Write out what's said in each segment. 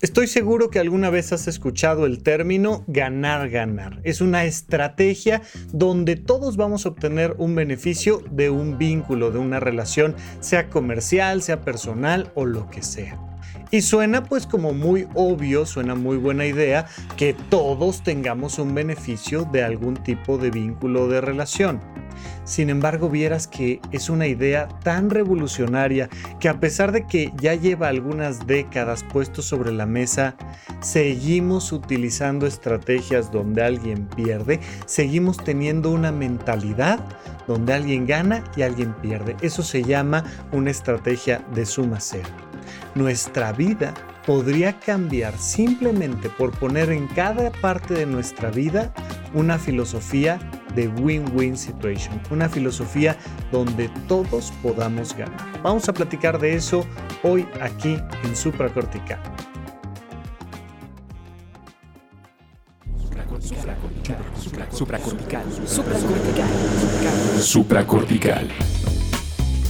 Estoy seguro que alguna vez has escuchado el término ganar, ganar. Es una estrategia donde todos vamos a obtener un beneficio de un vínculo, de una relación, sea comercial, sea personal o lo que sea. Y suena pues como muy obvio, suena muy buena idea que todos tengamos un beneficio de algún tipo de vínculo de relación. Sin embargo, vieras que es una idea tan revolucionaria que a pesar de que ya lleva algunas décadas puesto sobre la mesa, seguimos utilizando estrategias donde alguien pierde, seguimos teniendo una mentalidad donde alguien gana y alguien pierde. Eso se llama una estrategia de suma cero nuestra vida podría cambiar simplemente por poner en cada parte de nuestra vida una filosofía de win-win situation, una filosofía donde todos podamos ganar. Vamos a platicar de eso hoy aquí en Supracortical. Supracortical. Supracortical. Supracortical.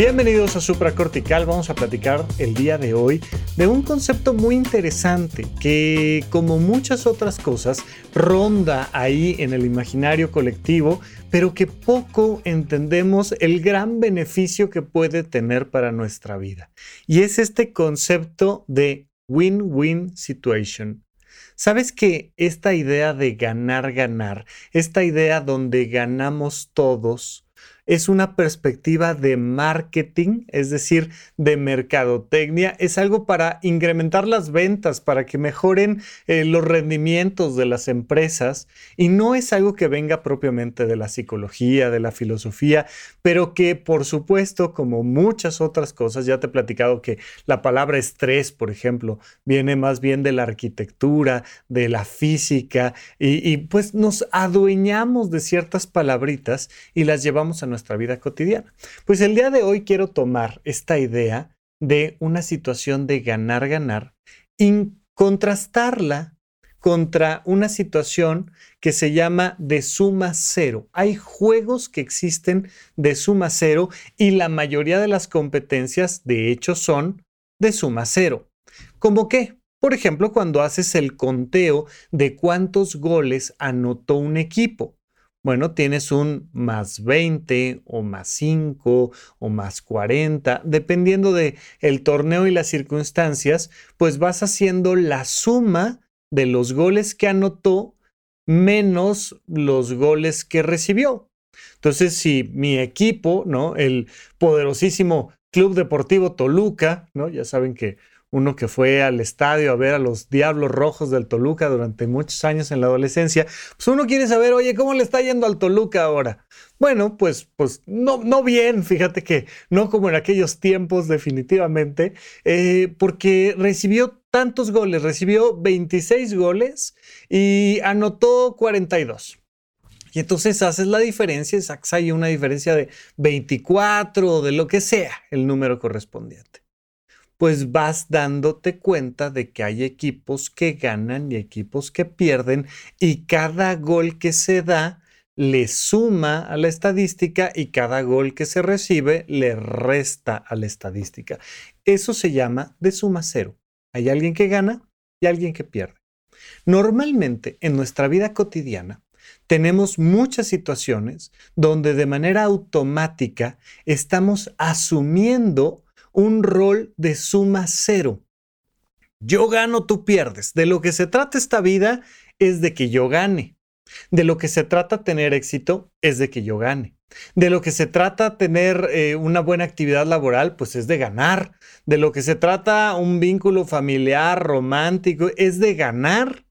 Bienvenidos a Supracortical. Vamos a platicar el día de hoy de un concepto muy interesante que, como muchas otras cosas, ronda ahí en el imaginario colectivo, pero que poco entendemos el gran beneficio que puede tener para nuestra vida. Y es este concepto de win-win situation. ¿Sabes que esta idea de ganar, ganar, esta idea donde ganamos todos, es una perspectiva de marketing, es decir, de mercadotecnia, es algo para incrementar las ventas, para que mejoren eh, los rendimientos de las empresas. Y no es algo que venga propiamente de la psicología, de la filosofía, pero que por supuesto, como muchas otras cosas, ya te he platicado que la palabra estrés, por ejemplo, viene más bien de la arquitectura, de la física y, pues nos adueñamos de ciertas palabritas y las llevamos a nuestra nuestra vida cotidiana. Pues el día de hoy quiero tomar esta idea de una situación de ganar-ganar y contrastarla contra una situación que se llama de suma cero. Hay juegos que existen de suma cero y la mayoría de las competencias de hecho son de suma cero. ¿Cómo qué? Por ejemplo, cuando haces el conteo de cuántos goles anotó un equipo. Bueno, tienes un más 20 o más 5 o más 40, dependiendo de el torneo y las circunstancias, pues vas haciendo la suma de los goles que anotó menos los goles que recibió. Entonces, si mi equipo, ¿no? El poderosísimo Club Deportivo Toluca, ¿no? Ya saben que uno que fue al estadio a ver a los Diablos Rojos del Toluca durante muchos años en la adolescencia, pues uno quiere saber, oye, ¿cómo le está yendo al Toluca ahora? Bueno, pues, pues no, no bien, fíjate que no como en aquellos tiempos definitivamente, eh, porque recibió tantos goles, recibió 26 goles y anotó 42. Y entonces haces la diferencia, sacas ahí una diferencia de 24 o de lo que sea el número correspondiente pues vas dándote cuenta de que hay equipos que ganan y equipos que pierden y cada gol que se da le suma a la estadística y cada gol que se recibe le resta a la estadística. Eso se llama de suma cero. Hay alguien que gana y alguien que pierde. Normalmente en nuestra vida cotidiana tenemos muchas situaciones donde de manera automática estamos asumiendo un rol de suma cero. Yo gano, tú pierdes. De lo que se trata esta vida es de que yo gane. De lo que se trata tener éxito es de que yo gane. De lo que se trata tener eh, una buena actividad laboral, pues es de ganar. De lo que se trata un vínculo familiar, romántico, es de ganar.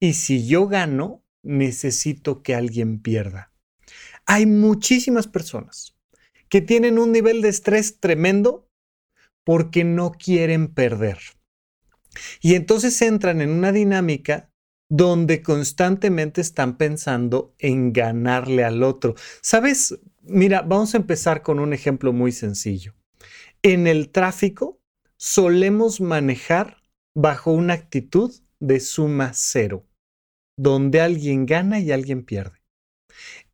Y si yo gano, necesito que alguien pierda. Hay muchísimas personas que tienen un nivel de estrés tremendo porque no quieren perder. Y entonces entran en una dinámica donde constantemente están pensando en ganarle al otro. ¿Sabes? Mira, vamos a empezar con un ejemplo muy sencillo. En el tráfico solemos manejar bajo una actitud de suma cero, donde alguien gana y alguien pierde.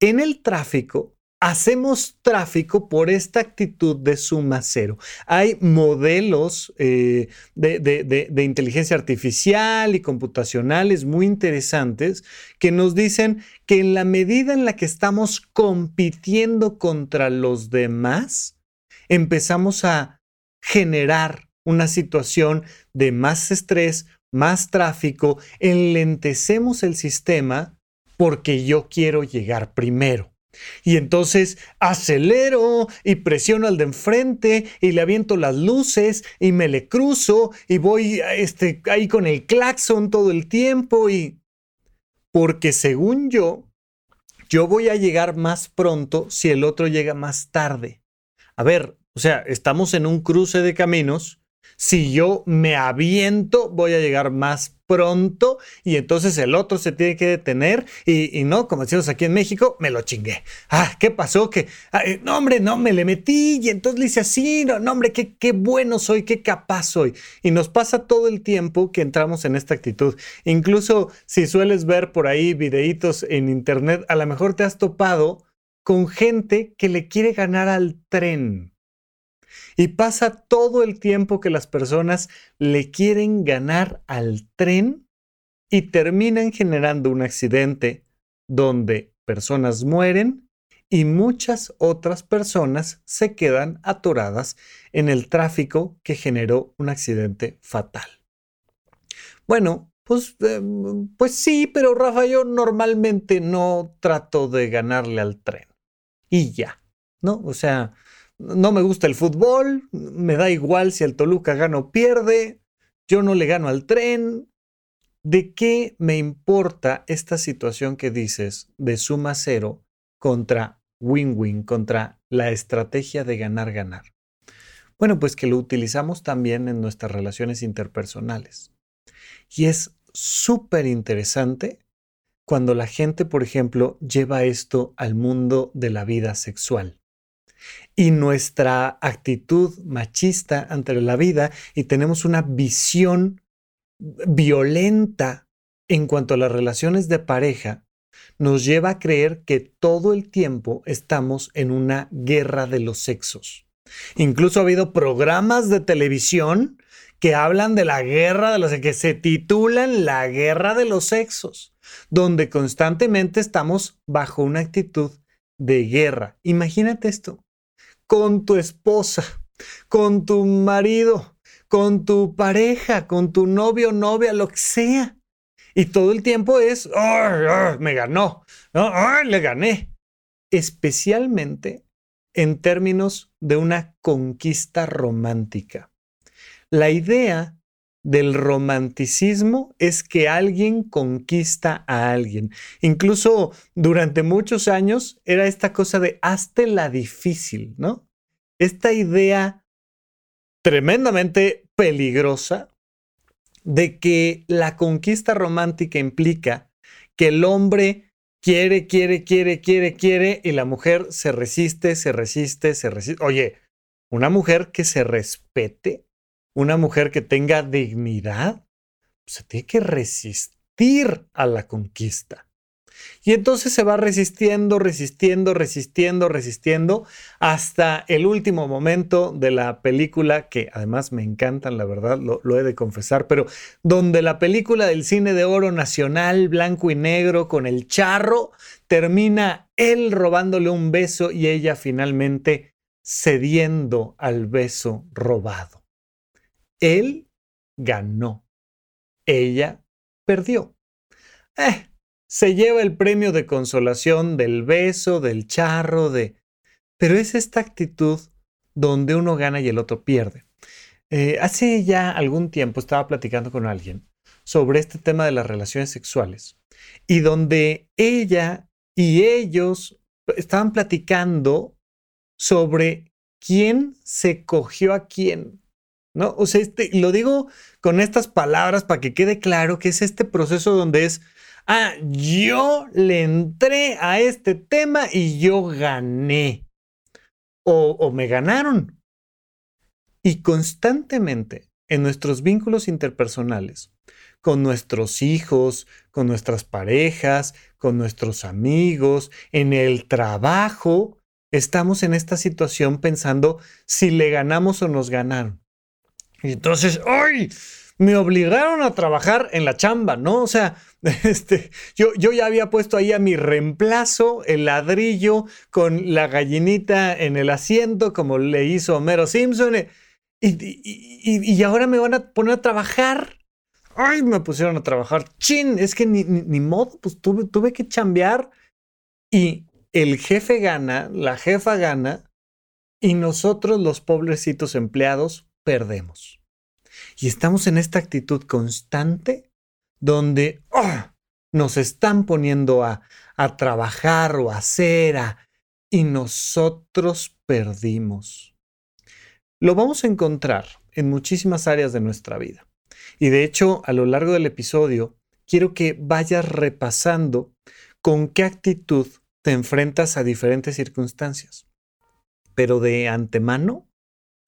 En el tráfico hacemos tráfico por esta actitud de suma cero. Hay modelos eh, de, inteligencia artificial y computacionales muy interesantes que nos dicen que en la medida en la que estamos compitiendo contra los demás, empezamos a generar una situación de más estrés, más tráfico, enlentecemos el sistema porque yo quiero llegar primero. Y entonces acelero y presiono al de enfrente y le aviento las luces y me le cruzo y voy este, ahí con el claxon todo el tiempo y... Porque según yo, yo voy a llegar más pronto si el otro llega más tarde. A ver, o sea, estamos en un cruce de caminos si yo me aviento, voy a llegar más pronto y entonces el otro se tiene que detener y, no, como decimos aquí en México, me lo chingué. Ah, ¿qué pasó? Que, no, hombre, no, me le metí y entonces le hice así, no, no hombre, qué bueno soy, qué capaz soy. Y nos pasa todo el tiempo que entramos en esta actitud. Incluso si sueles ver por ahí videitos en internet, a lo mejor te has topado con gente que le quiere ganar al tren. Y pasa todo el tiempo que las personas le quieren ganar al tren y terminan generando un accidente donde personas mueren y muchas otras personas se quedan atoradas en el tráfico que generó un accidente fatal. Bueno, pues, em, pues sí, pero Rafa, yo normalmente no trato de ganarle al tren. Y ya, ¿no? O sea, no me gusta el fútbol, me da igual si el Toluca gana o pierde, yo no le gano al tren. ¿De qué me importa esta situación que dices de suma cero contra win-win, contra la estrategia de ganar-ganar? Bueno, pues que lo utilizamos también en nuestras relaciones interpersonales. Y es súper interesante cuando la gente, por ejemplo, lleva esto al mundo de la vida sexual y nuestra actitud machista ante la vida y tenemos una visión violenta en cuanto a las relaciones de pareja, nos lleva a creer que todo el tiempo estamos en una guerra de los sexos. Incluso ha habido programas de televisión que hablan de la guerra de los que se titulan la guerra de los sexos, donde constantemente estamos bajo una actitud de guerra. Imagínate esto con tu esposa, con tu marido, con tu pareja, con tu novio, novia, lo que sea. Y todo el tiempo es, me ganó, le gané. Especialmente en términos de una conquista romántica. La idea del romanticismo es que alguien conquista a alguien. Incluso durante muchos años era esta cosa de hazte la difícil, ¿no? Esta idea tremendamente peligrosa de que la conquista romántica implica que el hombre quiere, quiere, quiere, quiere, quiere y la mujer se resiste, se resiste, se resiste. Oye, una mujer que se respete una mujer que tenga dignidad se tiene que resistir a la conquista. Y entonces se va resistiendo, resistiendo, resistiendo, resistiendo hasta el último momento de la película, que además me encantan, la verdad, lo, lo, he de confesar, pero donde la película del cine de oro nacional, blanco y negro, con el charro, termina él robándole un beso y ella finalmente cediendo al beso robado. Él ganó. Ella perdió. Eh, se lleva el premio de consolación del beso, del charro, de... Pero es esta actitud donde uno gana y el otro pierde. Eh, hace ya algún tiempo estaba platicando con alguien sobre este tema de las relaciones sexuales y donde ella y ellos estaban platicando sobre quién se cogió a quién ¿no? O sea, este, lo digo con estas palabras para que quede claro que es este proceso donde es, ah, yo le entré a este tema y yo gané. O, o me ganaron. Y constantemente en nuestros vínculos interpersonales, con nuestros hijos, con nuestras parejas, con nuestros amigos, en el trabajo, estamos en esta situación pensando si le ganamos o nos ganaron. Y entonces, ¡ay! Me obligaron a trabajar en la chamba, ¿no? O sea, este, yo, yo ya había puesto ahí a mi reemplazo el ladrillo con la gallinita en el asiento, como le hizo Homero Simpson. Eh, y, y, ahora me van a poner a trabajar. Ay, me pusieron a trabajar. Chin, es que ni, ni, modo, pues tuve, tuve que chambear. Y el jefe gana, la jefa gana, y nosotros, los pobrecitos empleados, perdemos. Y estamos en esta actitud constante donde ¡ah! nos están poniendo a, a trabajar o a hacer, y nosotros perdimos. Lo vamos a encontrar en muchísimas áreas de nuestra vida. Y de hecho, a lo largo del episodio, quiero que vayas repasando con qué actitud te enfrentas a diferentes circunstancias. Pero de antemano,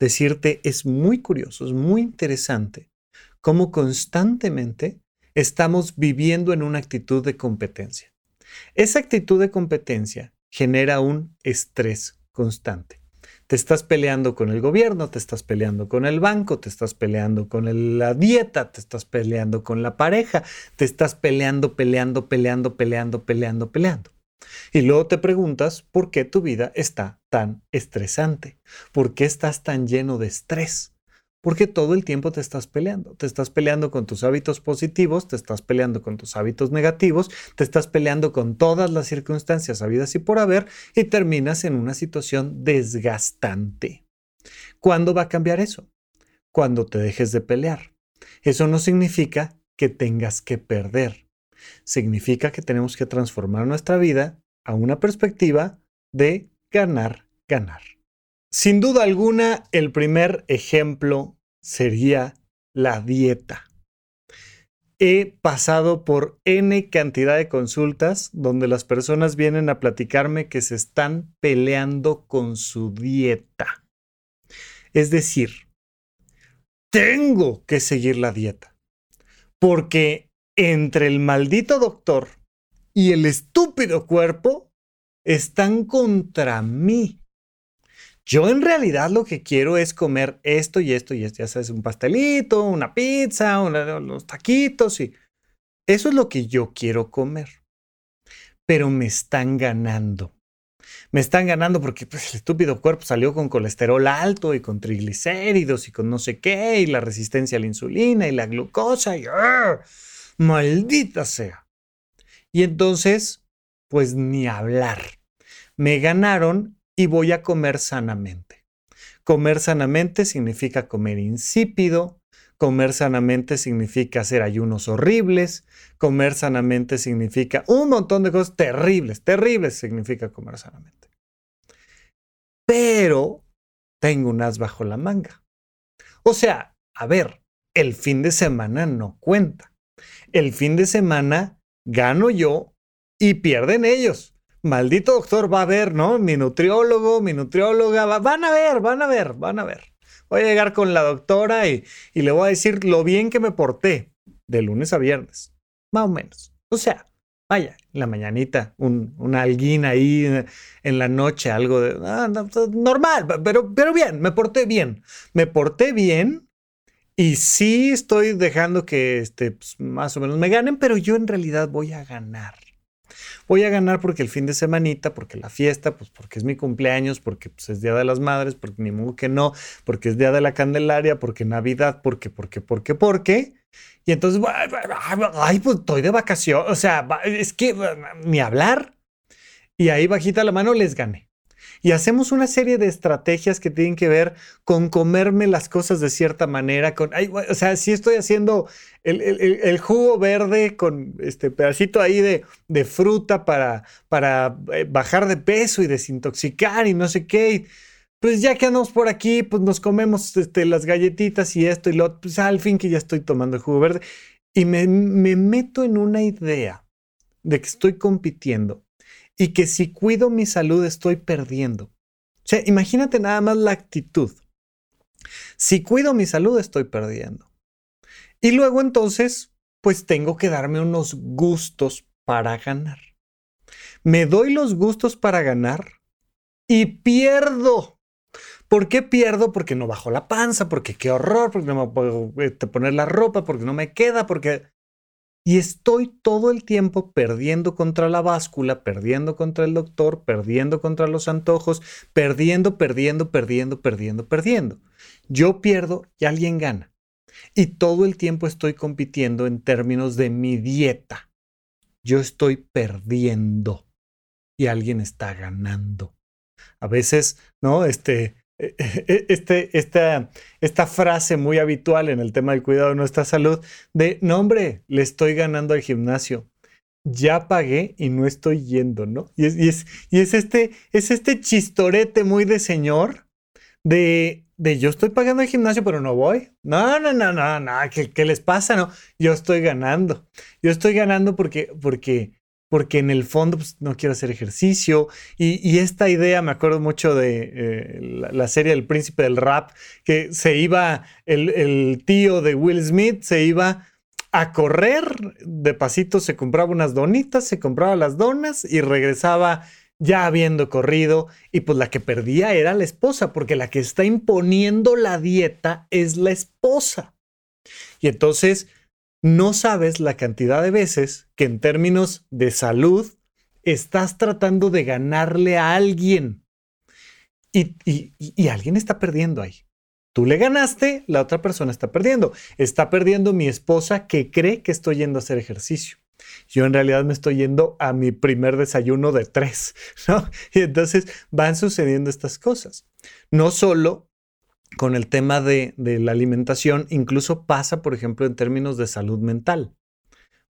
decirte es muy curioso, es muy interesante cómo constantemente estamos viviendo en una actitud de competencia. Esa actitud de competencia genera un estrés constante. Te estás peleando con el gobierno, te estás peleando con el banco, te estás peleando con la dieta, te estás peleando con la pareja, te estás peleando, peleando, peleando, peleando, peleando, peleando. Y luego te preguntas por qué tu vida está tan estresante, por qué estás tan lleno de estrés. Porque todo el tiempo te estás peleando. Te estás peleando con tus hábitos positivos, te estás peleando con tus hábitos negativos, te estás peleando con todas las circunstancias habidas y por haber y terminas en una situación desgastante. ¿Cuándo va a cambiar eso? Cuando te dejes de pelear. Eso no significa que tengas que perder. Significa que tenemos que transformar nuestra vida a una perspectiva de ganar, ganar. Sin duda alguna, el primer ejemplo sería la dieta. He pasado por N cantidad de consultas donde las personas vienen a platicarme que se están peleando con su dieta. Es decir, tengo que seguir la dieta. Porque entre el maldito doctor y el estúpido cuerpo están contra mí. Yo en realidad lo que quiero es comer esto y esto y esto. Ya sabes, un pastelito, una pizza, unos taquitos y eso es lo que yo quiero comer. Pero me están ganando. Me están ganando porque pues, el estúpido cuerpo salió con colesterol alto y con triglicéridos y con no sé qué y la resistencia a la insulina y la glucosa y ¡ah! Maldita sea. Y entonces, pues ni hablar. Me ganaron y voy a comer sanamente. Comer sanamente significa comer insípido, comer sanamente significa hacer ayunos horribles, comer sanamente significa un montón de cosas terribles, terribles significa comer sanamente. Pero tengo un as bajo la manga. O sea, a ver, el fin de semana no cuenta. El fin de semana gano yo y pierden ellos maldito doctor va a ver, ¿no? Mi nutriólogo, mi nutrióloga, van a ver, van a ver, van a ver. Voy a llegar con la doctora y, le voy a decir lo bien que me porté de lunes a viernes, más o menos. O sea, vaya, la mañanita, un, una ahí, en la noche, algo de ah, pues, normal, pero bien, me porté bien. Me porté bien y sí estoy dejando que este, pues, más o menos me ganen, pero yo en realidad voy a ganar voy a ganar porque el fin de semanita, porque la fiesta, pues porque es mi cumpleaños, porque pues, es Día de las Madres, porque ni modo que no, porque es Día de la Candelaria, porque Navidad, porque, porque, porque, porque. Y entonces, ay, pues estoy de vacación, o sea, es que ni hablar. Y ahí bajita la mano les gané. Y hacemos una serie de estrategias que tienen que ver con comerme las cosas de cierta manera. Con, o sea, si estoy haciendo el, jugo verde con este pedacito ahí de, fruta para, eh, bajar de peso y desintoxicar y no sé qué. pues ya que andamos por aquí, pues nos comemos este, las galletitas y esto y lo otro, pues al fin que ya estoy tomando el jugo verde. Y me meto en una idea de que estoy compitiendo y que si cuido mi salud estoy perdiendo. O sea, imagínate nada más la actitud. Si cuido mi salud estoy perdiendo. Y luego entonces, pues tengo que darme unos gustos para ganar. Me doy los gustos para ganar y pierdo. ¿Por qué pierdo? Porque no bajo la panza, porque qué horror, porque no me puedo este, poner la ropa, porque no me queda, porque... Y estoy todo el tiempo perdiendo contra la báscula, perdiendo contra el doctor, perdiendo contra los antojos, perdiendo, perdiendo, perdiendo, perdiendo, perdiendo. Yo pierdo y alguien gana. Y todo el tiempo estoy compitiendo en términos de mi dieta. Yo estoy perdiendo y alguien está ganando. A veces, ¿no? Este, este, esta, esta frase muy habitual en el tema del cuidado de nuestra salud de, no hombre, le estoy ganando al gimnasio. Ya pagué y no estoy yendo, ¿no? Y es, y es, y es este, es este chistorete muy de señor de, de yo estoy pagando el gimnasio, pero no voy. No, no, no, no, no, ¿qué, qué les pasa? No, yo estoy ganando. Yo estoy ganando porque, porque, porque en el fondo pues, no quiero hacer ejercicio. Y, esta idea, me acuerdo mucho de eh, la, serie El Príncipe del Rap, que se iba, el, tío de Will Smith se iba a correr, de pasito se compraba unas donitas, se compraba las donas y regresaba ya habiendo corrido y pues la que perdía era la esposa, porque la que está imponiendo la dieta es la esposa. Y entonces no sabes la cantidad de veces que en términos de salud estás tratando de ganarle a alguien y, alguien está perdiendo ahí. Tú le ganaste, la otra persona está perdiendo. Está perdiendo mi esposa que cree que estoy yendo a hacer ejercicio. Yo en realidad me estoy yendo a mi primer desayuno de tres, ¿no? Y entonces van sucediendo estas cosas. No solo con el tema de, la alimentación incluso pasa, por ejemplo, en términos de salud mental.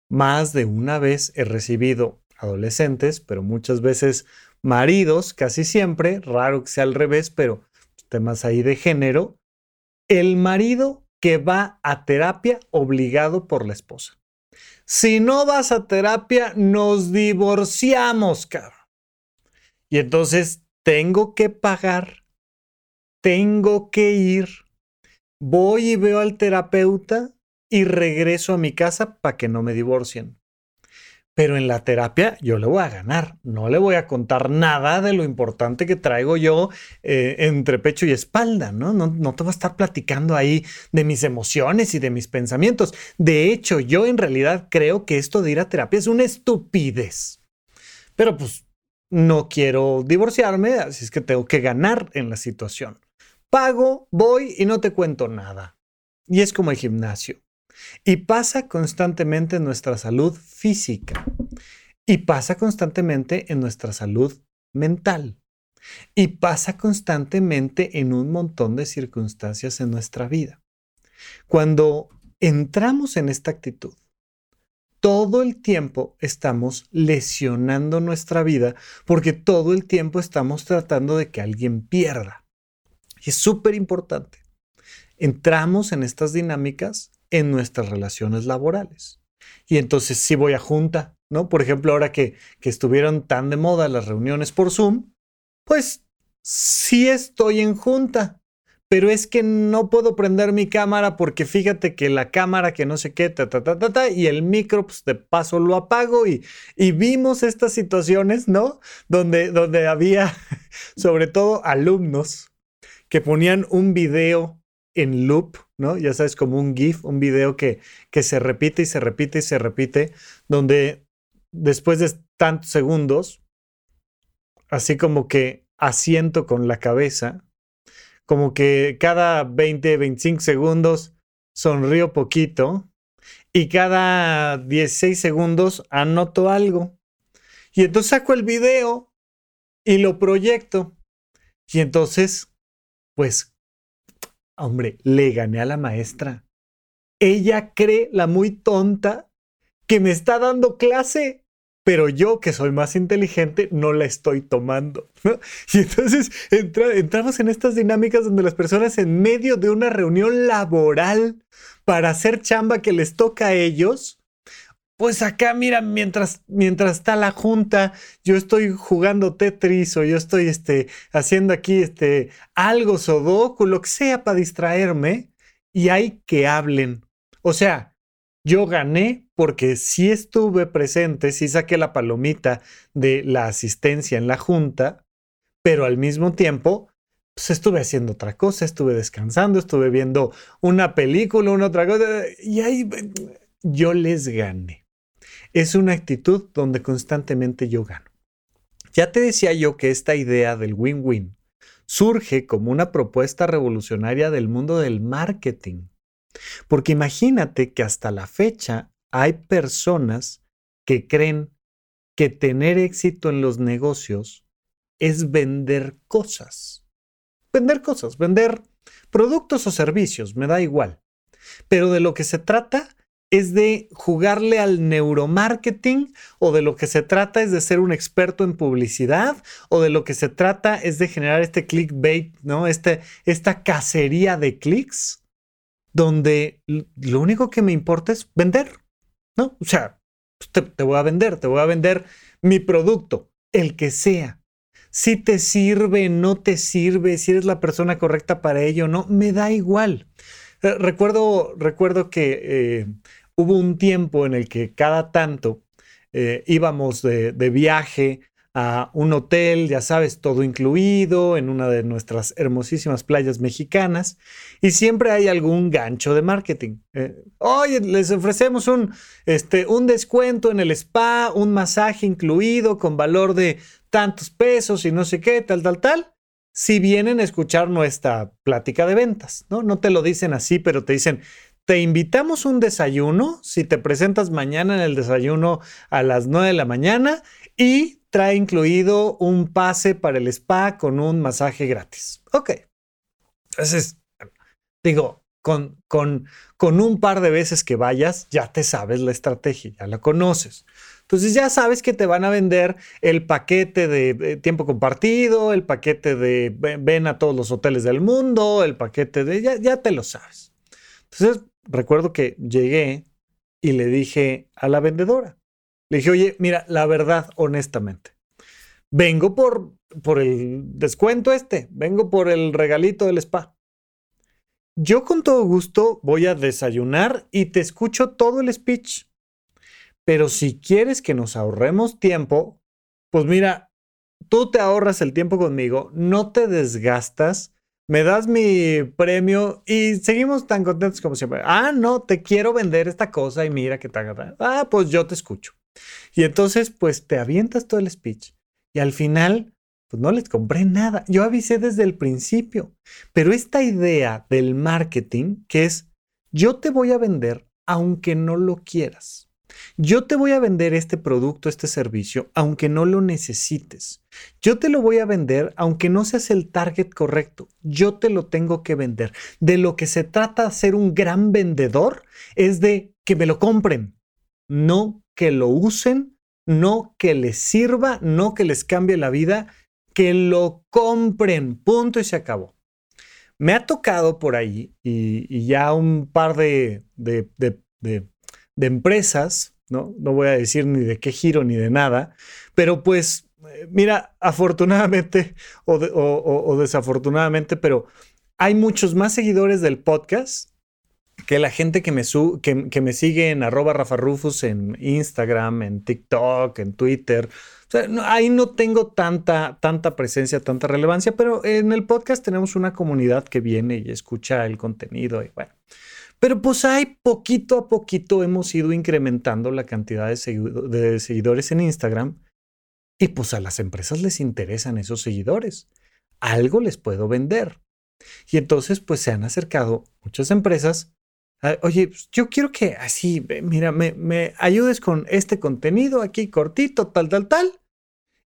Más de una vez he recibido adolescentes, pero muchas veces maridos, casi siempre, raro que sea al revés, pero temas ahí de género, el marido que va a terapia obligado por la esposa. Si no vas a terapia, nos divorciamos, cabrón. Y entonces tengo que pagar tengo que ir, voy y veo al terapeuta y regreso a mi casa para que no me divorcien. Pero en la terapia yo le voy a ganar, no le voy a contar nada de lo importante que traigo yo eh, entre pecho y espalda, ¿no? ¿no? No te voy a estar platicando ahí de mis emociones y de mis pensamientos. De hecho, yo en realidad creo que esto de ir a terapia es una estupidez. Pero pues no quiero divorciarme, así es que tengo que ganar en la situación. Pago, voy y no te cuento nada. Y es como el gimnasio. Y pasa constantemente en nuestra salud física. Y pasa constantemente en nuestra salud mental. Y pasa constantemente en un montón de circunstancias en nuestra vida. Cuando entramos en esta actitud, todo el tiempo estamos lesionando nuestra vida porque todo el tiempo estamos tratando de que alguien pierda. Y es súper importante. Entramos en estas dinámicas en nuestras relaciones laborales. Y entonces si voy a junta, ¿no? Por ejemplo, ahora que, que estuvieron tan de moda las reuniones por Zoom, pues sí estoy en junta, pero es que no puedo prender mi cámara porque fíjate que la cámara que no sé qué, ta, ta, ta, ta, ta y el micro, pues de paso lo apago y, y vimos estas situaciones, ¿no? Donde, donde había sobre todo alumnos que ponían un video en loop, ¿no? Ya sabes, como un GIF, un video que, que se repite y se repite y se repite, donde después de tantos segundos, así como que asiento con la cabeza, como que cada 20, 25 segundos sonrío poquito y cada 16 segundos anoto algo. Y entonces saco el video y lo proyecto. Y entonces pues, hombre, le gané a la maestra. Ella cree, la muy tonta, que me está dando clase, pero yo que soy más inteligente no la estoy tomando. Y entonces entramos en estas dinámicas donde las personas en medio de una reunión laboral para hacer chamba que les toca a ellos, pues acá, mira, mientras, mientras está la junta, yo estoy jugando Tetris o yo estoy este, haciendo aquí este, algo, Sudoku, lo que sea para distraerme, y hay que hablen. O sea, yo gané porque sí estuve presente, sí saqué la palomita de la asistencia en la junta, pero al mismo tiempo pues estuve haciendo otra cosa, estuve descansando, estuve viendo una película, una otra cosa, y ahí yo les gané es una actitud donde constantemente yo gano. Ya te decía yo que esta idea del win-win surge como una propuesta revolucionaria del mundo del marketing. Porque imagínate que hasta la fecha hay personas que creen que tener éxito en los negocios es vender cosas. Vender cosas, vender productos o servicios, me da igual. Pero de lo que se trata es de jugarle al neuromarketing o de lo que se trata es de ser un experto en publicidad o de lo que se trata es de generar este clickbait, ¿no? Este, esta cacería de clics donde lo único que me importa es vender, ¿no? O sea, pues, te, voy a vender, te voy a vender mi producto, el que sea. Si te sirve, no te sirve, si eres la persona correcta para ello, no, me da igual. Eh, recuerdo, recuerdo que eh, hubo un tiempo en el que cada tanto eh, íbamos de, viaje a un hotel, ya sabes, todo incluido, en una de nuestras hermosísimas playas mexicanas, y siempre hay algún gancho de marketing. Oye, les ofrecemos un, este, un descuento en el spa, un masaje incluido con valor de tantos pesos y no sé qué, tal, tal, tal si vienen a escuchar nuestra plática de ventas, ¿no? No te lo dicen así, pero te dicen, te invitamos un desayuno, si te presentas mañana en el desayuno a las 9 de la mañana y trae incluido un pase para el spa con un masaje gratis. Ok. Entonces, digo, con, con, con un par de veces que vayas, ya te sabes la estrategia, ya la conoces. Entonces ya sabes que te van a vender el paquete de tiempo compartido, el paquete de ven a todos los hoteles del mundo, el paquete de ya, ya te lo sabes. Entonces recuerdo que llegué y le dije a la vendedora, le dije, oye, mira, la verdad, honestamente, vengo por, por el descuento este, vengo por el regalito del spa. Yo con todo gusto voy a desayunar y te escucho todo el speech. Pero si quieres que nos ahorremos tiempo, pues mira, tú te ahorras el tiempo conmigo, no te desgastas, me das mi premio y seguimos tan contentos como siempre. Ah, no, te quiero vender esta cosa y mira que te Ah, pues yo te escucho. Y entonces, pues te avientas todo el speech y al final, pues no les compré nada. Yo avisé desde el principio. Pero esta idea del marketing, que es yo te voy a vender aunque no lo quieras. Yo te voy a vender este producto, este servicio, aunque no lo necesites. Yo te lo voy a vender aunque no seas el target correcto. Yo te lo tengo que vender. De lo que se trata de ser un gran vendedor es de que me lo compren, no que lo usen, no que les sirva, no que les cambie la vida, que lo compren. Punto y se acabó. Me ha tocado por ahí y, ya un par de, empresas, ¿no? No voy a decir ni de qué giro ni de nada, pero pues, eh, mira, afortunadamente o, desafortunadamente, pero hay muchos más seguidores del podcast que la gente que me, que, me sigue en arroba Rafa Rufus en Instagram, en TikTok, en Twitter. O sea, ahí no tengo tanta, tanta presencia, tanta relevancia, pero en el podcast tenemos una comunidad que viene y escucha el contenido y bueno. Pero pues hay poquito a poquito hemos ido incrementando la cantidad de, seguidores en Instagram y pues a las empresas les interesan esos seguidores. Algo les puedo vender. Y entonces pues se han acercado muchas empresas. Oye, pues, yo quiero que así, mira, me, me ayudes con este contenido aquí cortito, tal, tal, tal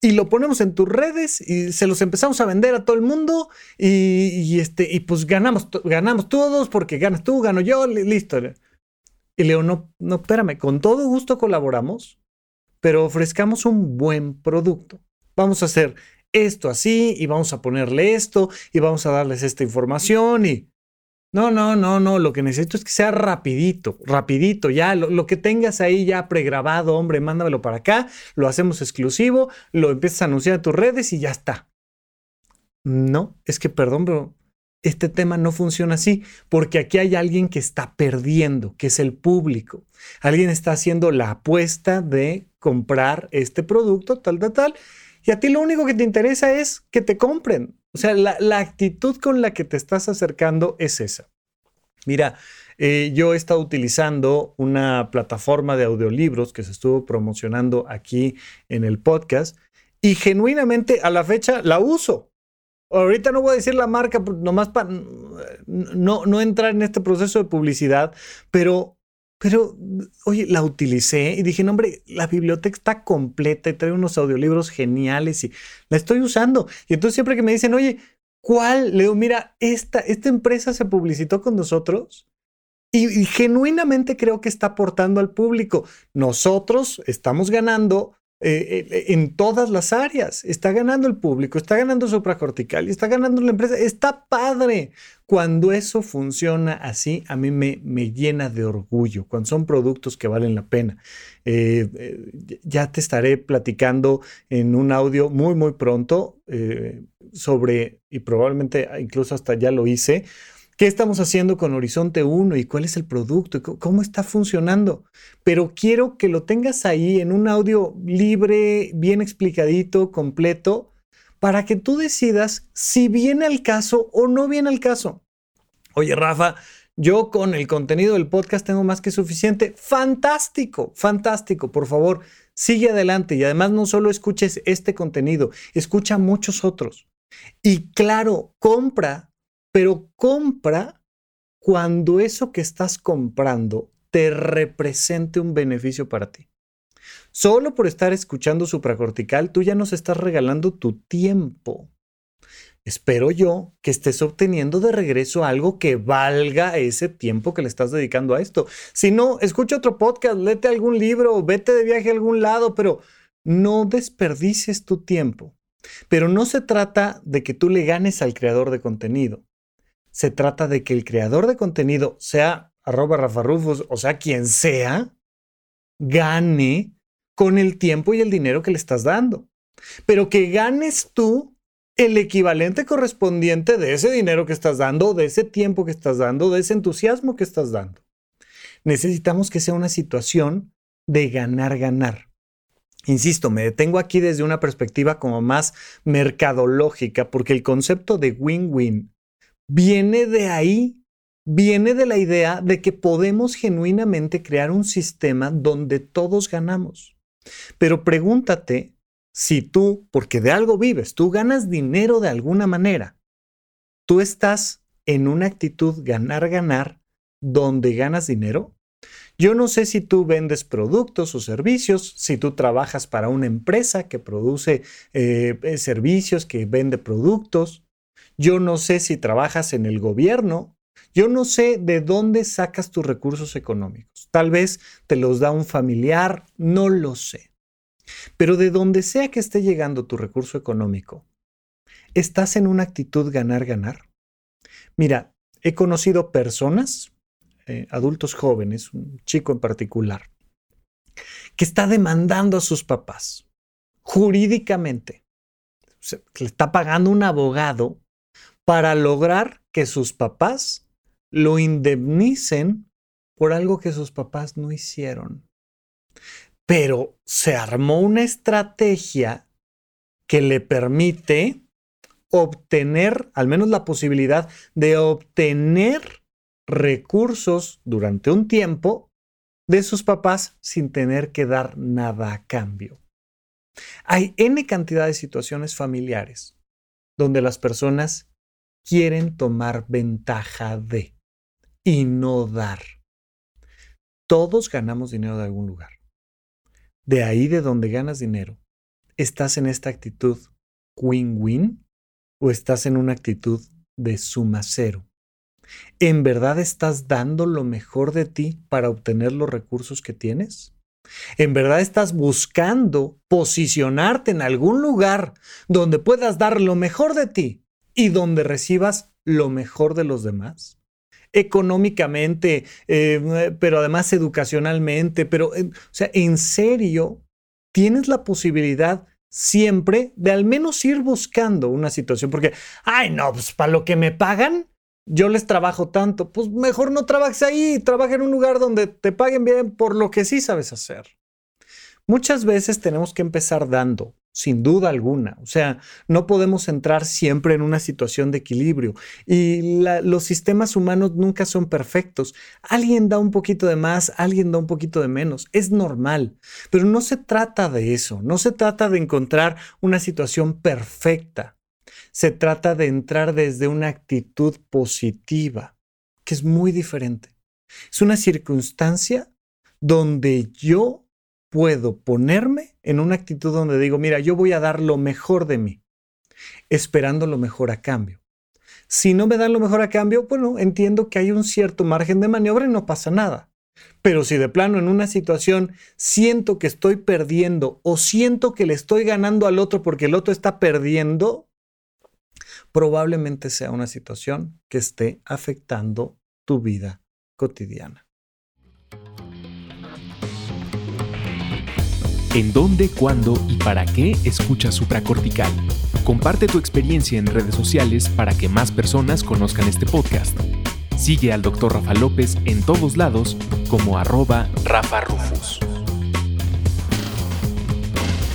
y lo ponemos en tus redes y se los empezamos a vender a todo el mundo y, este, y pues ganamos, ganamos todos porque ganas tú, gano yo, listo. Y Leo, no, no, espérame, con todo gusto colaboramos, pero ofrezcamos un buen producto. Vamos a hacer esto así y vamos a ponerle esto y vamos a darles esta información y... No, no, no, no, lo que necesito es que sea rapidito, rapidito, ya, lo, que tengas ahí ya pregrabado, hombre, mándamelo para acá, lo hacemos exclusivo, lo empiezas a anunciar en tus redes y ya está. No, es que perdón, pero este tema no funciona así, porque aquí hay alguien que está perdiendo, que es el público. Alguien está haciendo la apuesta de comprar este producto, tal, tal, tal, y a ti lo único que te interesa es que te compren. O sea, la, actitud con la que te estás acercando es esa. Mira, eh, yo he estado utilizando una plataforma de audiolibros que se estuvo promocionando aquí en el podcast y genuinamente a la fecha la uso. Ahorita no voy a decir la marca, nomás para no, no entrar en este proceso de publicidad, pero pero, oye, la utilicé y dije, no, hombre, la biblioteca está completa y trae unos audiolibros geniales y la estoy usando. Y entonces siempre que me dicen, oye, ¿cuál? Leo, mira, esta, esta empresa se publicitó con nosotros y genuinamente creo que está aportando al público. Nosotros estamos ganando eh, eh, en todas las áreas. Está ganando el público, está ganando supracortical y está ganando la empresa. Está padre. Cuando eso funciona así, a mí me, me llena de orgullo, cuando son productos que valen la pena. Eh, ya te estaré platicando en un audio muy, muy pronto sobre, y probablemente incluso hasta ya lo hice, ¿Qué estamos haciendo con Horizonte 1 y cuál es el producto? ¿Cómo está funcionando? Pero quiero que lo tengas ahí en un audio libre, bien explicadito, completo, para que tú decidas si viene al caso o no viene al caso. Oye, Rafa, yo con el contenido del podcast tengo más que suficiente. Fantástico, fantástico. Por favor, sigue adelante y además no solo escuches este contenido, escucha muchos otros. Y claro, compra pero compra cuando eso que estás comprando te represente un beneficio para ti. Solo por estar escuchando supracortical, tú ya nos estás regalando tu tiempo. Espero yo que estés obteniendo de regreso algo que valga ese tiempo que le estás dedicando a esto. Si no, escucha otro podcast, léete algún libro, vete de viaje a algún lado, pero no desperdicies tu tiempo. Pero no se trata de que tú le ganes al creador de contenido se trata de que el creador de contenido, sea arroba Rafa Rufus, o sea quien sea, gane con el tiempo y el dinero que le estás dando. Pero que ganes tú el equivalente correspondiente de ese dinero que estás dando, de ese tiempo que estás dando, de ese entusiasmo que estás dando. Necesitamos que sea una situación de ganar, ganar. Insisto, me detengo aquí desde una perspectiva como más mercadológica, porque el concepto de win-win viene de ahí, viene de la idea de que podemos genuinamente crear un sistema donde todos ganamos. Pero pregúntate si tú, porque de algo vives, tú ganas dinero de alguna manera, tú estás en una actitud ganar, ganar, donde ganas dinero. Yo no sé si tú vendes productos o servicios, si tú trabajas para una empresa que produce eh, eh, servicios, que vende productos. Yo no sé si trabajas en el gobierno. Yo no sé de dónde sacas tus recursos económicos. Tal vez te los da un familiar, no lo sé. Pero de donde sea que esté llegando tu recurso económico, ¿estás en una actitud ganar-ganar? Mira, he conocido personas, eh, adultos jóvenes, un chico en particular, que está demandando a sus papás jurídicamente. le está pagando un abogado para lograr que sus papás lo indemnicen por algo que sus papás no hicieron. Pero se armó una estrategia que le permite obtener, al menos la posibilidad de obtener recursos durante un tiempo de sus papás sin tener que dar nada a cambio. Hay N cantidad de situaciones familiares donde las personas quieren tomar ventaja de y no dar. Todos ganamos dinero de algún lugar. De ahí de donde ganas dinero, ¿estás en esta actitud win-win o estás en una actitud de suma cero? ¿En verdad estás dando lo mejor de ti para obtener los recursos que tienes? ¿En verdad estás buscando posicionarte en algún lugar donde puedas dar lo mejor de ti y donde recibas lo mejor de los demás? Económicamente, eh, pero además educacionalmente, pero, eh, o sea, en serio, tienes la posibilidad siempre de al menos ir buscando una situación, porque, ay, no, pues para lo que me pagan, yo les trabajo tanto, pues mejor no trabajes ahí, trabaja en un lugar donde te paguen bien por lo que sí sabes hacer. Muchas veces tenemos que empezar dando, sin duda alguna. O sea, no podemos entrar siempre en una situación de equilibrio y los sistemas humanos nunca son perfectos. Alguien da un poquito de más, alguien da un poquito de menos. Es normal, pero no se trata de eso. No se trata de encontrar una situación perfecta. Se trata de entrar desde una actitud positiva, que es muy diferente. Es una circunstancia donde yo puedo ponerme en una actitud donde digo, mira, yo voy a dar lo mejor de mí, esperando lo mejor a cambio. Si no me dan lo mejor a cambio, bueno, entiendo que hay un cierto margen de maniobra y no pasa nada. Pero si de plano en una situación siento que estoy perdiendo o siento que le estoy ganando al otro porque el otro está perdiendo, probablemente sea una situación que esté afectando tu vida cotidiana. ¿En dónde, cuándo y para qué escuchas supracortical? Comparte tu experiencia en redes sociales para que más personas conozcan este podcast. Sigue al Dr. Rafa López en todos lados como arroba Rafa Rufus.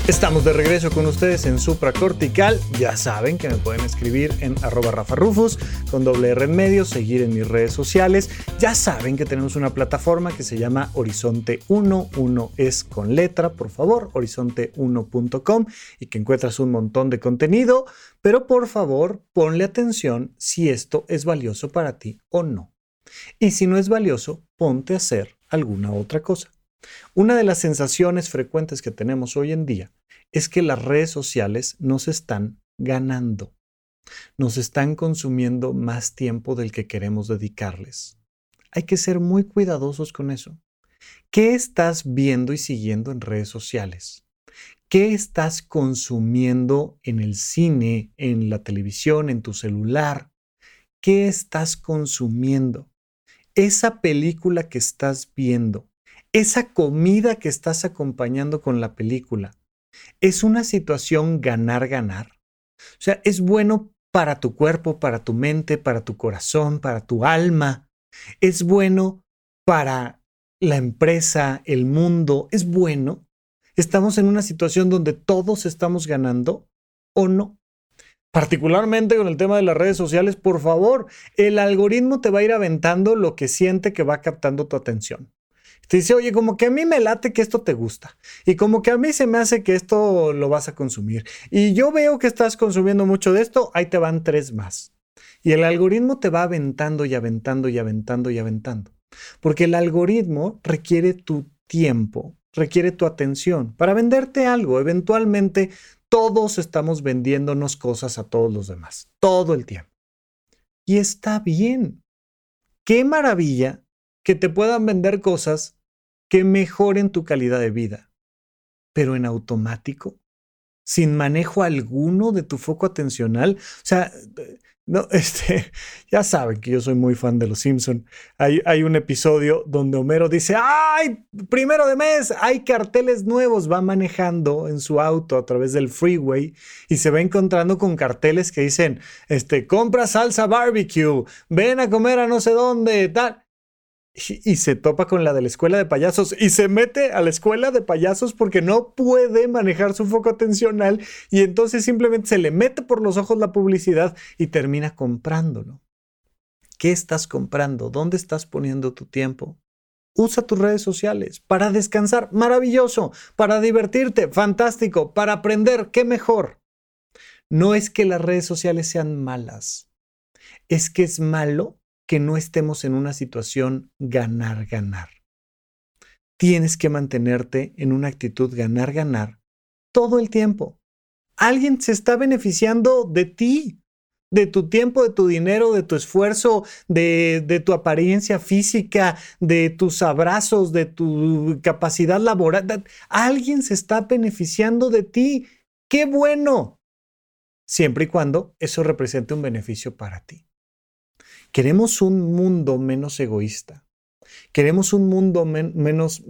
Estamos de regreso con ustedes en Supracortical. Ya saben que me pueden escribir en arroba Rafa Rufus con doble R en medio, seguir en mis redes sociales. Ya saben que tenemos una plataforma que se llama Horizonte 1. 1 es con letra, por favor, horizonte1.com y que encuentras un montón de contenido. Pero por favor, ponle atención si esto es valioso para ti o no. Y si no es valioso, ponte a hacer alguna otra cosa. Una de las sensaciones frecuentes que tenemos hoy en día es que las redes sociales nos están ganando, nos están consumiendo más tiempo del que queremos dedicarles. Hay que ser muy cuidadosos con eso. ¿Qué estás viendo y siguiendo en redes sociales? ¿Qué estás consumiendo en el cine, en la televisión, en tu celular? ¿Qué estás consumiendo? Esa película que estás viendo, esa comida que estás acompañando con la película es una situación ganar-ganar. O sea, es bueno para tu cuerpo, para tu mente, para tu corazón, para tu alma. Es bueno para la empresa, el mundo. Es bueno. Estamos en una situación donde todos estamos ganando o no. Particularmente con el tema de las redes sociales, por favor, el algoritmo te va a ir aventando lo que siente que va captando tu atención. Dice, oye, como que a mí me late que esto te gusta y como que a mí se me hace que esto lo vas a consumir. Y yo veo que estás consumiendo mucho de esto, ahí te van tres más. Y el algoritmo te va aventando y aventando y aventando y aventando. Porque el algoritmo requiere tu tiempo, requiere tu atención para venderte algo. Eventualmente todos estamos vendiéndonos cosas a todos los demás, todo el tiempo. Y está bien. Qué maravilla que te puedan vender cosas que mejoren tu calidad de vida, pero en automático, sin manejo alguno de tu foco atencional. O sea, no, este, ya saben que yo soy muy fan de Los Simpson. Hay, hay un episodio donde Homero dice, ¡ay! Primero de mes, hay carteles nuevos. Va manejando en su auto a través del freeway y se va encontrando con carteles que dicen, este, compra salsa barbecue, ven a comer a no sé dónde, tal y se topa con la de la escuela de payasos y se mete a la escuela de payasos porque no puede manejar su foco atencional y entonces simplemente se le mete por los ojos la publicidad y termina comprándolo. ¿Qué estás comprando? ¿Dónde estás poniendo tu tiempo? Usa tus redes sociales para descansar, maravilloso, para divertirte, fantástico, para aprender, qué mejor. No es que las redes sociales sean malas, es que es malo que no estemos en una situación ganar-ganar. Tienes que mantenerte en una actitud ganar-ganar todo el tiempo. Alguien se está beneficiando de ti. de tu tiempo, de tu dinero, de tu esfuerzo, de, de, tu apariencia física, de tus abrazos, de tu capacidad laboral. Alguien se está beneficiando de ti. ¡Qué bueno! Siempre y cuando eso represente un beneficio para ti. Queremos un mundo menos egoísta. Queremos un mundo menos,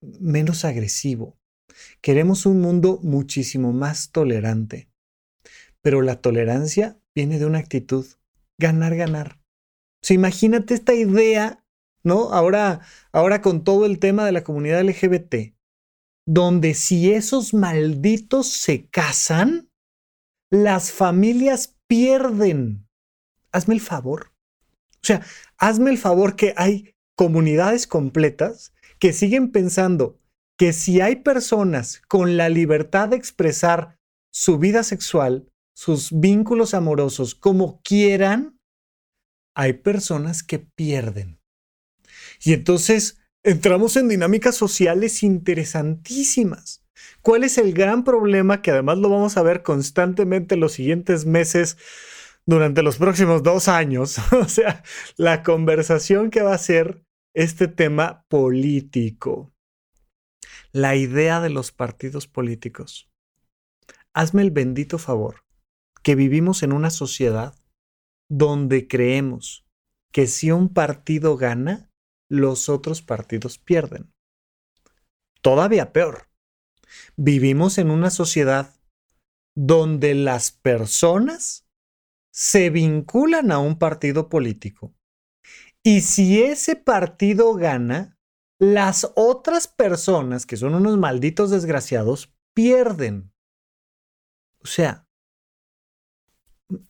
menos agresivo. Queremos un mundo muchísimo más tolerante. Pero la tolerancia viene de una actitud, ganar, ganar. O imagínate esta idea, ¿no? Ahora, ahora con todo el tema de la comunidad LGBT, donde si esos malditos se casan, las familias pierden. Hazme el favor. O sea, hazme el favor que hay comunidades completas que siguen pensando que si hay personas con la libertad de expresar su vida sexual, sus vínculos amorosos como quieran, hay personas que pierden. Y entonces entramos en dinámicas sociales interesantísimas. ¿Cuál es el gran problema que además lo vamos a ver constantemente en los siguientes meses durante los próximos dos años? o sea, la conversación que va a ser este tema político. La idea de los partidos políticos. Hazme el bendito favor que vivimos en una sociedad donde creemos que si un partido gana, los otros partidos pierden. Todavía peor. Vivimos en una sociedad donde las personas se vinculan a un partido político. Y si ese partido gana, las otras personas, que son unos malditos desgraciados, pierden. O sea,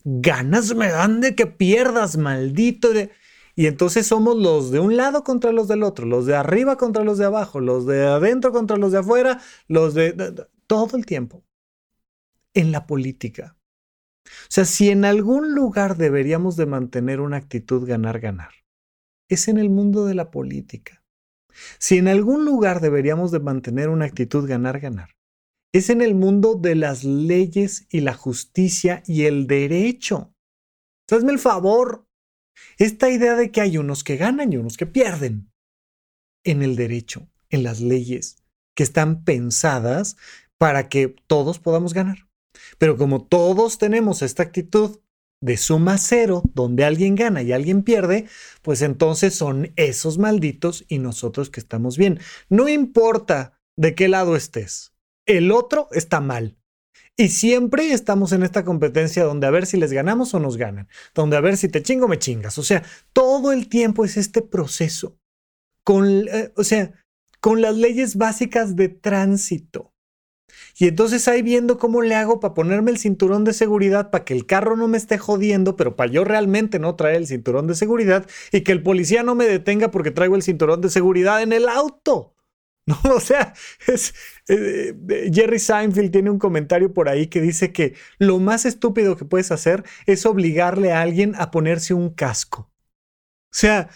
ganas me dan de que pierdas, maldito. Y entonces somos los de un lado contra los del otro, los de arriba contra los de abajo, los de adentro contra los de afuera, los de... todo el tiempo. En la política. O sea, si en algún lugar deberíamos de mantener una actitud ganar-ganar, es en el mundo de la política. Si en algún lugar deberíamos de mantener una actitud ganar-ganar, es en el mundo de las leyes y la justicia y el derecho. Hazme el favor. Esta idea de que hay unos que ganan y unos que pierden. En el derecho, en las leyes, que están pensadas para que todos podamos ganar. Pero como todos tenemos esta actitud de suma cero, donde alguien gana y alguien pierde, pues entonces son esos malditos y nosotros que estamos bien. No importa de qué lado estés el otro está mal. Y siempre estamos en esta competencia donde a ver si les ganamos o nos ganan, donde a ver si te chingo me chingas. O sea, todo el tiempo es este proceso, con, eh, o sea, con las leyes básicas de tránsito. Y entonces ahí viendo cómo le hago para ponerme el cinturón de seguridad, para que el carro no me esté jodiendo, pero para yo realmente no traer el cinturón de seguridad y que el policía no me detenga porque traigo el cinturón de seguridad en el auto. ¿no? O sea, eh, eh, Jerry Seinfeld tiene un comentario por ahí que dice que lo más estúpido que puedes hacer es obligarle a alguien a ponerse un casco. O sea,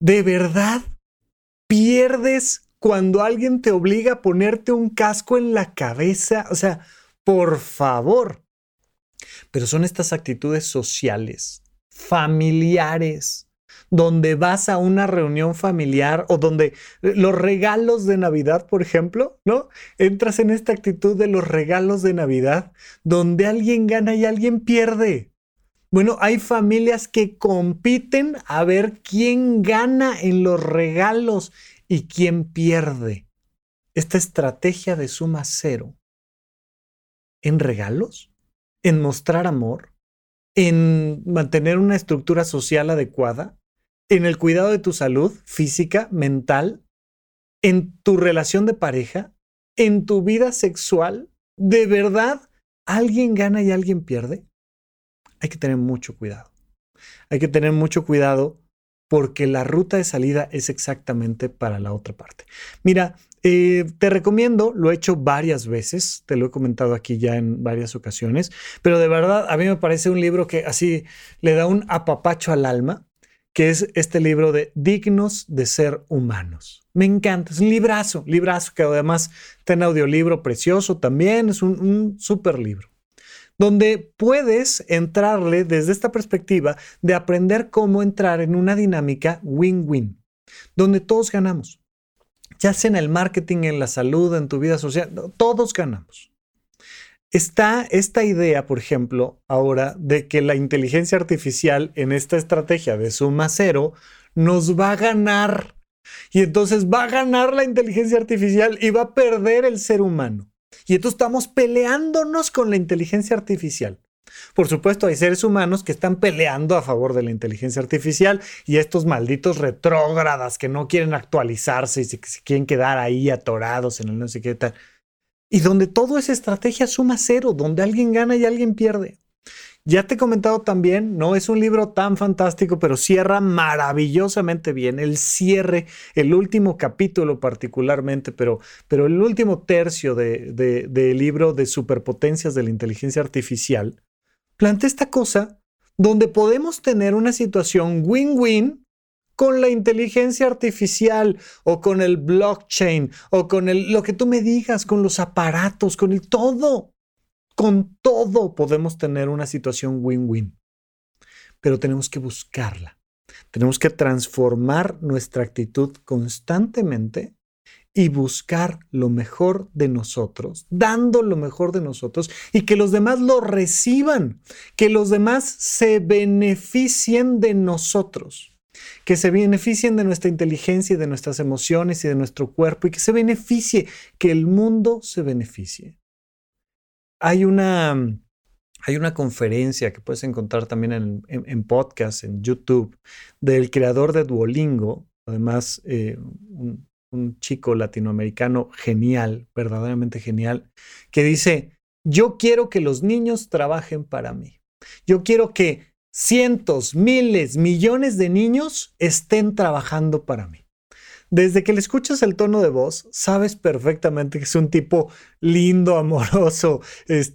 ¿de verdad pierdes cuando alguien te obliga a ponerte un casco en la cabeza? O sea, por favor. Pero son estas actitudes sociales, familiares, donde vas a una reunión familiar o donde eh, los regalos de Navidad, por ejemplo, ¿no? Entras en esta actitud de los regalos de Navidad, donde alguien gana y alguien pierde. Bueno, hay familias que compiten a ver quién gana en los regalos y quién pierde. Esta estrategia de suma cero. ¿En regalos? ¿En mostrar amor? ¿En mantener una estructura social adecuada? en el cuidado de tu salud física, mental, en tu relación de pareja, en tu vida sexual, ¿de verdad alguien gana y alguien pierde? Hay que tener mucho cuidado. Hay que tener mucho cuidado porque la ruta de salida es exactamente para la otra parte. Mira, eh, te recomiendo, lo he hecho varias veces, te lo he comentado aquí ya en varias ocasiones, pero de verdad a mí me parece un libro que así le da un apapacho al alma que es este libro de Dignos de ser humanos. Me encanta, es un librazo, librazo que además está en audiolibro precioso también, es un, un súper libro. Donde puedes entrarle desde esta perspectiva de aprender cómo entrar en una dinámica win-win, donde todos ganamos. Ya sea en el marketing, en la salud, en tu vida social, todos ganamos. Está esta idea, por ejemplo, ahora de que la inteligencia artificial en esta estrategia de suma cero nos va a ganar. Y entonces va a ganar la inteligencia artificial y va a perder el ser humano. Y entonces estamos peleándonos con la inteligencia artificial. Por supuesto, hay seres humanos que están peleando a favor de la inteligencia artificial y estos malditos retrógradas que no quieren actualizarse y se, quieren quedar ahí atorados en el no sé qué tal. Y donde todo es estrategia suma cero, donde alguien gana y alguien pierde. Ya te he comentado también, no es un libro tan fantástico, pero cierra maravillosamente bien. El cierre, el último capítulo particularmente, pero, pero el último tercio del de, libro de superpotencias de la inteligencia artificial, plantea esta cosa donde podemos tener una situación win-win con la inteligencia artificial o con el blockchain o con el, lo que tú me digas, con los aparatos, con el todo. Con todo podemos tener una situación win-win, pero tenemos que buscarla. Tenemos que transformar nuestra actitud constantemente y buscar lo mejor de nosotros, dando lo mejor de nosotros y que los demás lo reciban, que los demás se beneficien de nosotros, que se beneficien de nuestra inteligencia y de nuestras emociones y de nuestro cuerpo y que se beneficie, que el mundo se beneficie hay una, hay una conferencia que puedes encontrar también en, podcast, en YouTube, del creador de Duolingo, además eh, un chico latinoamericano genial, verdaderamente genial, que dice, yo quiero que los niños trabajen para mí. Yo quiero que cientos, miles, millones de niños estén trabajando para mí. Desde que le escuchas el tono de voz, sabes perfectamente que es un tipo lindo, amoroso,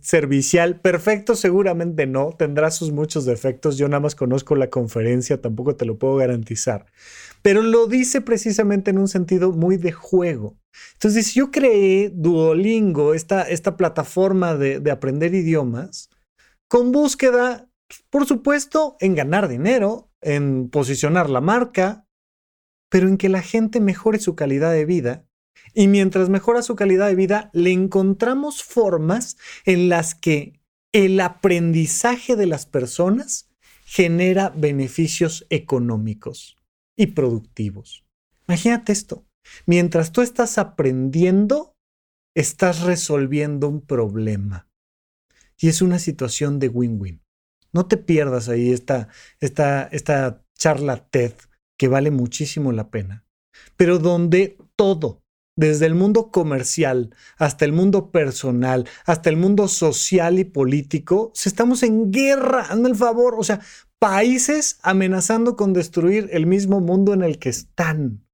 servicial. Perfecto, seguramente no. Tendrá sus muchos defectos. Yo nada más conozco la conferencia, tampoco te lo puedo garantizar. Pero lo dice precisamente en un sentido muy de juego. Entonces, yo creé Duolingo, esta, esta plataforma de aprender idiomas, con búsqueda, por supuesto, en ganar dinero, en posicionar la marca, pero en que la gente mejore su calidad de vida. Y mientras mejora su calidad de vida, le encontramos formas en las que el aprendizaje de las personas genera beneficios económicos y productivos. Imagínate esto. Mientras tú estás aprendiendo, estás resolviendo un problema. Y es una situación de win-win. No te pierdas ahí esta, esta, esta charla TED que vale muchísimo la pena, pero donde todo, desde el mundo comercial hasta el mundo personal, hasta el mundo social y político, estamos en guerra, hazme el favor, o sea, países amenazando con destruir el mismo mundo en el que están.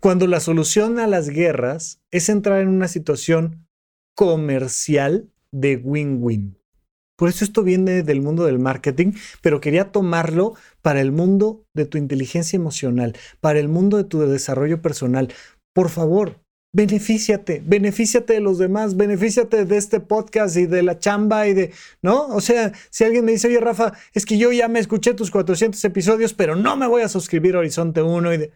Cuando la solución a las guerras es entrar en una situación comercial de win-win. Por eso esto viene del mundo del marketing, pero quería tomarlo para el mundo de tu inteligencia emocional, para el mundo de tu desarrollo personal. Por favor, benefíciate, benefíciate de los demás, benefíciate de este podcast y de la chamba y de, ¿no? O sea, si alguien me dice, oye Rafa, es que yo ya me escuché tus 400 episodios, pero no me voy a suscribir a Horizonte 1 y de,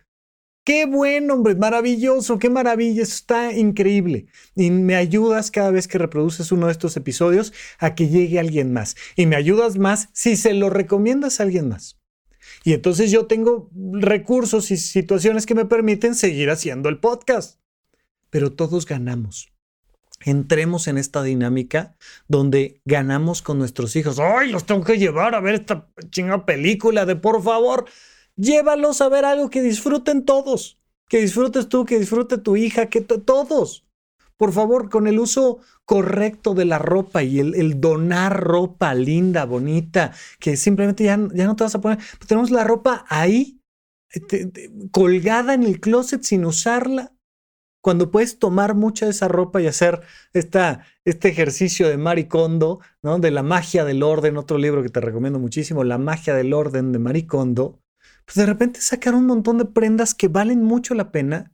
Qué bueno, hombre, maravilloso, qué maravilla, está increíble. Y me ayudas cada vez que reproduces uno de estos episodios a que llegue alguien más. Y me ayudas más si se lo recomiendas a alguien más. Y entonces yo tengo recursos y situaciones que me permiten seguir haciendo el podcast. Pero todos ganamos. Entremos en esta dinámica donde ganamos con nuestros hijos. ¡Ay, los tengo que llevar a ver esta chinga película de por favor! Llévalos a ver algo que disfruten todos. Que disfrutes tú, que disfrute tu hija, que todos. Por favor, con el uso correcto de la ropa y el, donar ropa linda, bonita, que simplemente ya, ya no te vas a poner. Pues tenemos la ropa ahí, este, colgada en el closet sin usarla. Cuando puedes tomar mucha de esa ropa y hacer esta, este ejercicio de Maricondo, ¿no? de la magia del orden, otro libro que te recomiendo muchísimo, La magia del orden de Maricondo, pues de repente sacar un montón de prendas que valen mucho la pena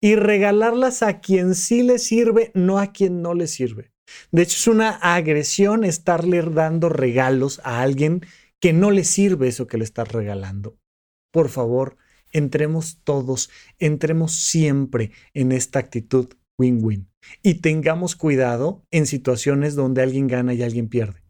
y regalarlas a quien sí le sirve, no a quien no le sirve. De hecho, es una agresión estarle dando regalos a alguien que no le sirve eso que le estás regalando. Por favor, entremos todos, entremos siempre en esta actitud win-win y tengamos cuidado en situaciones donde alguien gana y alguien pierde.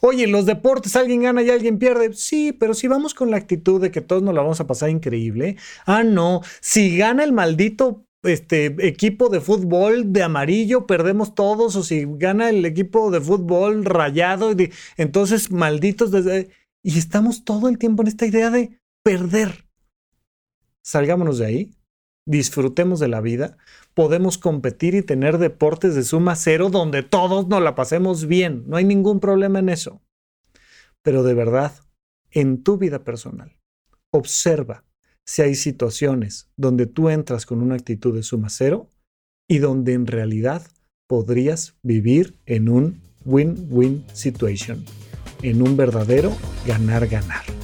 Oye, los deportes alguien gana y alguien pierde. Sí, pero si vamos con la actitud de que todos nos la vamos a pasar increíble. Ah, no. Si gana el maldito este, equipo de fútbol de amarillo, perdemos todos. O si gana el equipo de fútbol rayado, entonces malditos. Desde... Y estamos todo el tiempo en esta idea de perder. Salgámonos de ahí. Disfrutemos de la vida podemos competir y tener deportes de suma cero donde todos nos la pasemos bien. No hay ningún problema en eso. Pero de verdad, en tu vida personal, observa si hay situaciones donde tú entras con una actitud de suma cero y donde en realidad podrías vivir en un win-win situation, en un verdadero ganar-ganar.